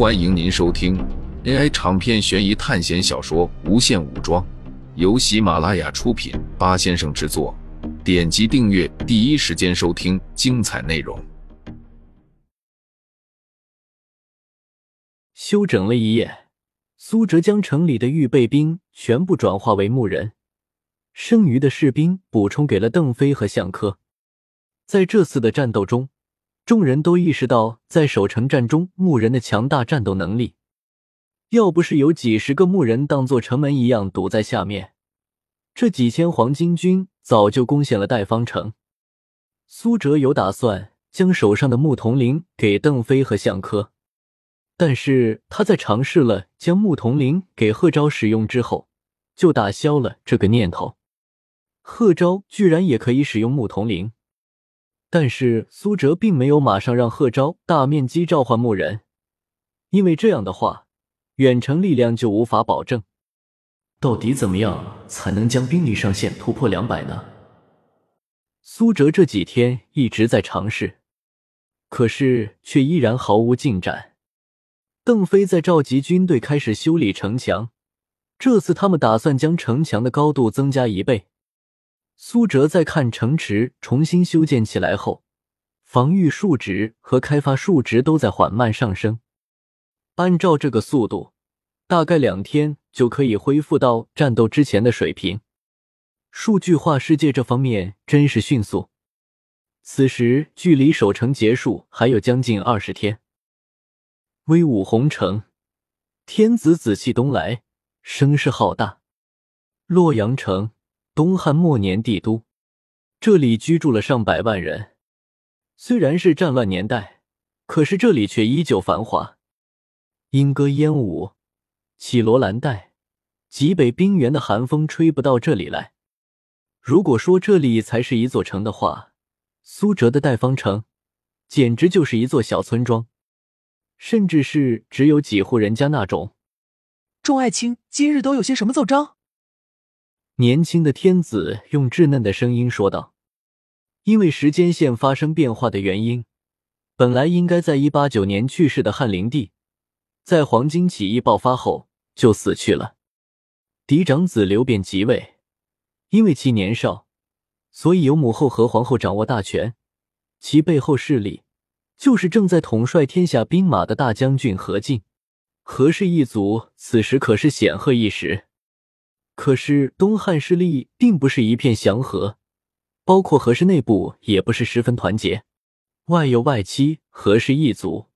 欢迎您收听 AI 长篇悬疑探险小说《无限武装》，由喜马拉雅出品，八先生制作。点击订阅，第一时间收听精彩内容。休整了一夜，苏哲将城里的预备兵全部转化为牧人，剩余的士兵补充给了邓飞和向科。在这次的战斗中，众人都意识到，在守城战中，牧人的强大战斗能力。要不是有几十个牧人当做城门一样堵在下面，这几千黄巾军早就攻陷了代方城。苏哲有打算将手上的牧童铃给邓飞和向科，但是他在尝试了将牧童铃给贺昭使用之后，就打消了这个念头。贺昭居然也可以使用牧童铃。但是苏哲并没有马上让贺昭大面积召唤牧人，因为这样的话，远程力量就无法保证。到底怎么样才能将兵力上限突破两百呢？苏哲这几天一直在尝试，可是却依然毫无进展。邓飞在召集军队开始修理城墙，这次他们打算将城墙的高度增加一倍。苏哲在看城池重新修建起来后，防御数值和开发数值都在缓慢上升。按照这个速度，大概两天就可以恢复到战斗之前的水平。数据化世界这方面真是迅速。此时距离守城结束还有将近二十天。威武红城，天子紫气东来，声势浩大。洛阳城。东汉末年帝都，这里居住了上百万人。虽然是战乱年代，可是这里却依旧繁华。莺歌燕舞，绮罗兰黛，极北冰原的寒风吹不到这里来。如果说这里才是一座城的话，苏哲的代方城简直就是一座小村庄，甚至是只有几户人家那种。众爱卿今日都有些什么奏章？年轻的天子用稚嫩的声音说道：“因为时间线发生变化的原因，本来应该在一八九年去世的汉灵帝，在黄巾起义爆发后就死去了。嫡长子刘辩即位，因为其年少，所以由母后和皇后掌握大权。其背后势力就是正在统帅天下兵马的大将军何进。何氏一族此时可是显赫一时。”可是东汉势力并不是一片祥和，包括何氏内部也不是十分团结。外有外戚何氏一族，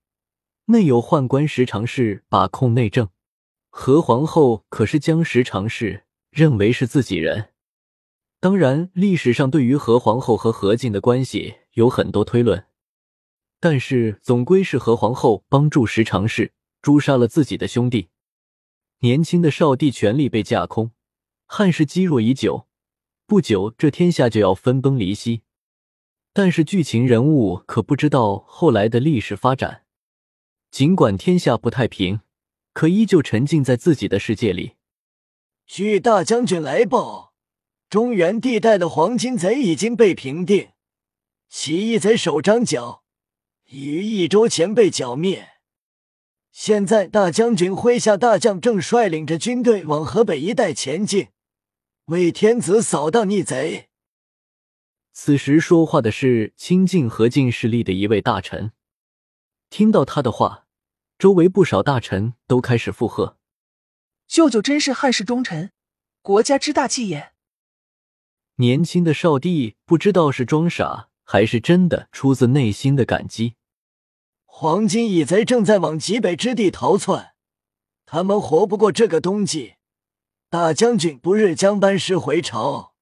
内有宦官石常氏把控内政。何皇后可是将石常氏认为是自己人。当然，历史上对于何皇后和何进的关系有很多推论，但是总归是何皇后帮助石常氏诛杀了自己的兄弟。年轻的少帝权力被架空。汉室积弱已久，不久这天下就要分崩离析。但是剧情人物可不知道后来的历史发展。尽管天下不太平，可依旧沉浸在自己的世界里。据大将军来报，中原地带的黄金贼已经被平定，起义贼首张角已于一周前被剿灭。现在大将军麾下大将正率领着军队往河北一带前进。为天子扫荡逆贼。此时说话的是亲近何进势力的一位大臣。听到他的话，周围不少大臣都开始附和：“舅舅真是汉室忠臣，国家之大器也。”年轻的少帝不知道是装傻还是真的出自内心的感激。黄金蚁贼正在往极北之地逃窜，他们活不过这个冬季。大将军不日将班师回朝。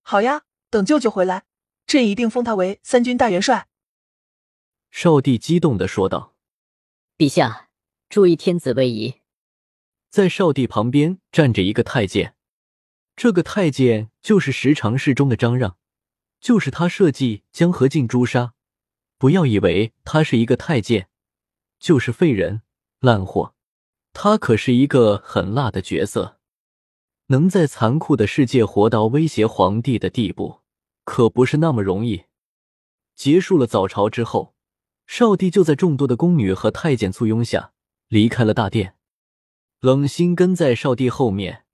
好呀，等舅舅回来，朕一定封他为三军大元帅。少帝激动的说道：“陛下，注意天子位移。”在少帝旁边站着一个太监，这个太监就是十常侍中的张让，就是他设计将何进诛杀。不要以为他是一个太监，就是废人烂货。他可是一个很辣的角色，能在残酷的世界活到威胁皇帝的地步，可不是那么容易。结束了早朝之后，少帝就在众多的宫女和太监簇拥下离开了大殿。冷心跟在少帝后面。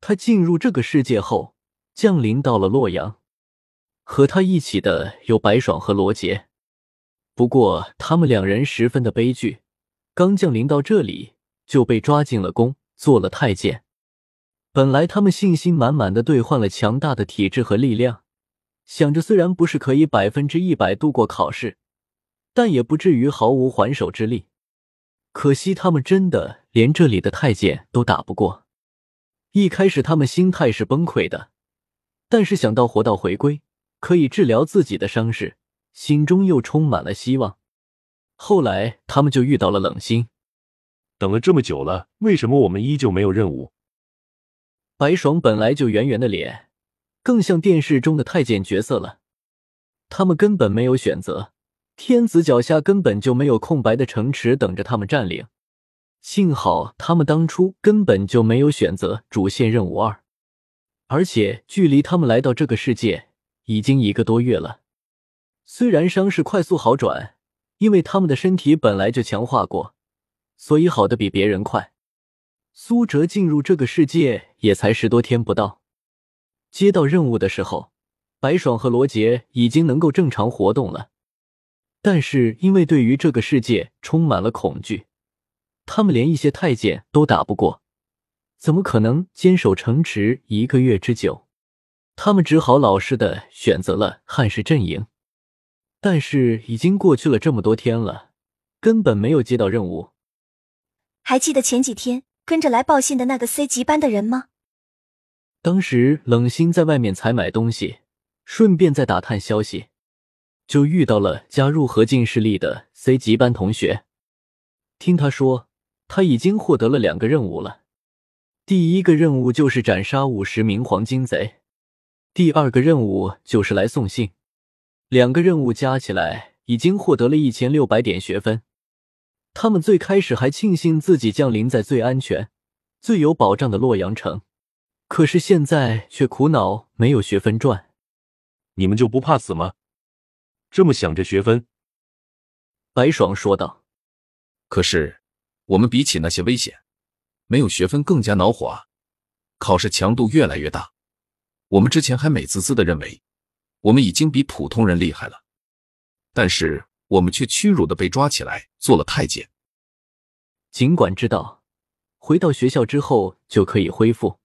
他进入这个世界后，降临到了洛阳，和他一起的有白爽和罗杰。不过，他们两人十分的悲剧，刚降临到这里就被抓进了宫，做了太监。本来他们信心满满的兑换了强大的体质和力量，想着虽然不是可以百分之一百度过考试，但也不至于毫无还手之力。可惜他们真的连这里的太监都打不过。一开始他们心态是崩溃的，但是想到活到回归可以治疗自己的伤势，心中又充满了希望。后来他们就遇到了冷心，等了这么久了，为什么我们依旧没有任务？白爽本来就圆圆的脸，更像电视中的太监角色了。他们根本没有选择，天子脚下根本就没有空白的城池等着他们占领。幸好他们当初根本就没有选择主线任务二，而且距离他们来到这个世界已经一个多月了。虽然伤势快速好转，因为他们的身体本来就强化过，所以好的比别人快。苏哲进入这个世界也才十多天不到，接到任务的时候，白爽和罗杰已经能够正常活动了，但是因为对于这个世界充满了恐惧。他们连一些太监都打不过，怎么可能坚守城池一个月之久？他们只好老实的选择了汉室阵营。但是已经过去了这么多天了，根本没有接到任务。还记得前几天跟着来报信的那个 C 级班的人吗？当时冷心在外面采买东西，顺便在打探消息，就遇到了加入何进势力的 C 级班同学。听他说。他已经获得了两个任务了，第一个任务就是斩杀五十名黄金贼，第二个任务就是来送信。两个任务加起来已经获得了一千六百点学分。他们最开始还庆幸自己降临在最安全、最有保障的洛阳城，可是现在却苦恼没有学分赚。你们就不怕死吗？这么想着学分？白爽说道。可是。我们比起那些危险，没有学分更加恼火啊！考试强度越来越大，我们之前还美滋滋的认为我们已经比普通人厉害了，但是我们却屈辱的被抓起来做了太监。尽管知道回到学校之后就可以恢复，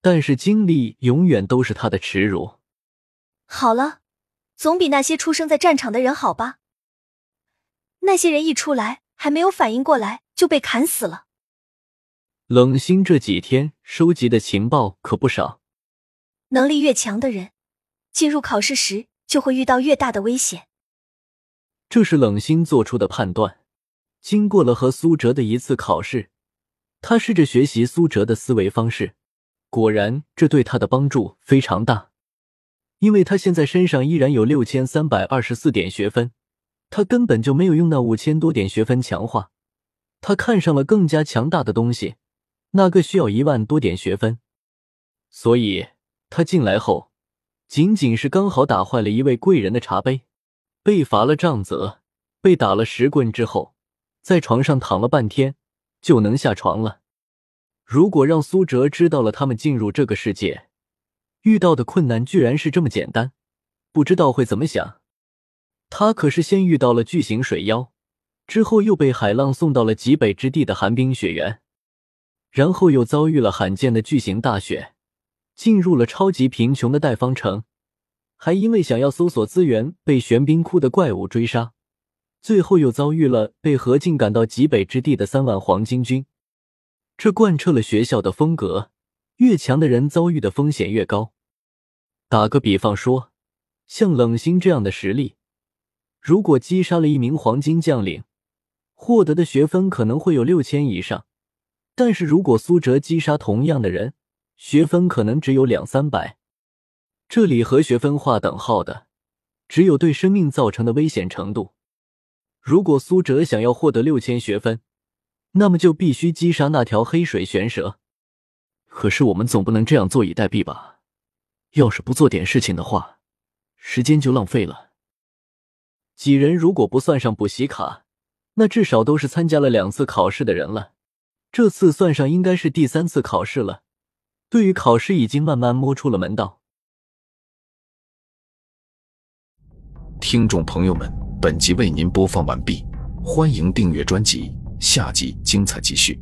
但是经历永远都是他的耻辱。好了，总比那些出生在战场的人好吧？那些人一出来还没有反应过来。就被砍死了。冷心这几天收集的情报可不少。能力越强的人，进入考试时就会遇到越大的危险。这是冷心做出的判断。经过了和苏哲的一次考试，他试着学习苏哲的思维方式，果然这对他的帮助非常大。因为他现在身上依然有六千三百二十四点学分，他根本就没有用那五千多点学分强化。他看上了更加强大的东西，那个需要一万多点学分，所以他进来后，仅仅是刚好打坏了一位贵人的茶杯，被罚了杖责，被打了十棍之后，在床上躺了半天就能下床了。如果让苏哲知道了他们进入这个世界遇到的困难居然是这么简单，不知道会怎么想。他可是先遇到了巨型水妖。之后又被海浪送到了极北之地的寒冰雪原，然后又遭遇了罕见的巨型大雪，进入了超级贫穷的代方城，还因为想要搜索资源被玄冰窟的怪物追杀，最后又遭遇了被何进赶到极北之地的三万黄金军。这贯彻了学校的风格：越强的人遭遇的风险越高。打个比方说，像冷心这样的实力，如果击杀了一名黄金将领。获得的学分可能会有六千以上，但是如果苏哲击杀同样的人，学分可能只有两三百。这里和学分划等号的，只有对生命造成的危险程度。如果苏哲想要获得六千学分，那么就必须击杀那条黑水玄蛇。可是我们总不能这样坐以待毙吧？要是不做点事情的话，时间就浪费了。几人如果不算上补习卡，那至少都是参加了两次考试的人了。这次算上，应该是第三次考试了。对于考试，已经慢慢摸出了门道。听众朋友们，本集为您播放完毕，欢迎订阅专辑，下集精彩继续。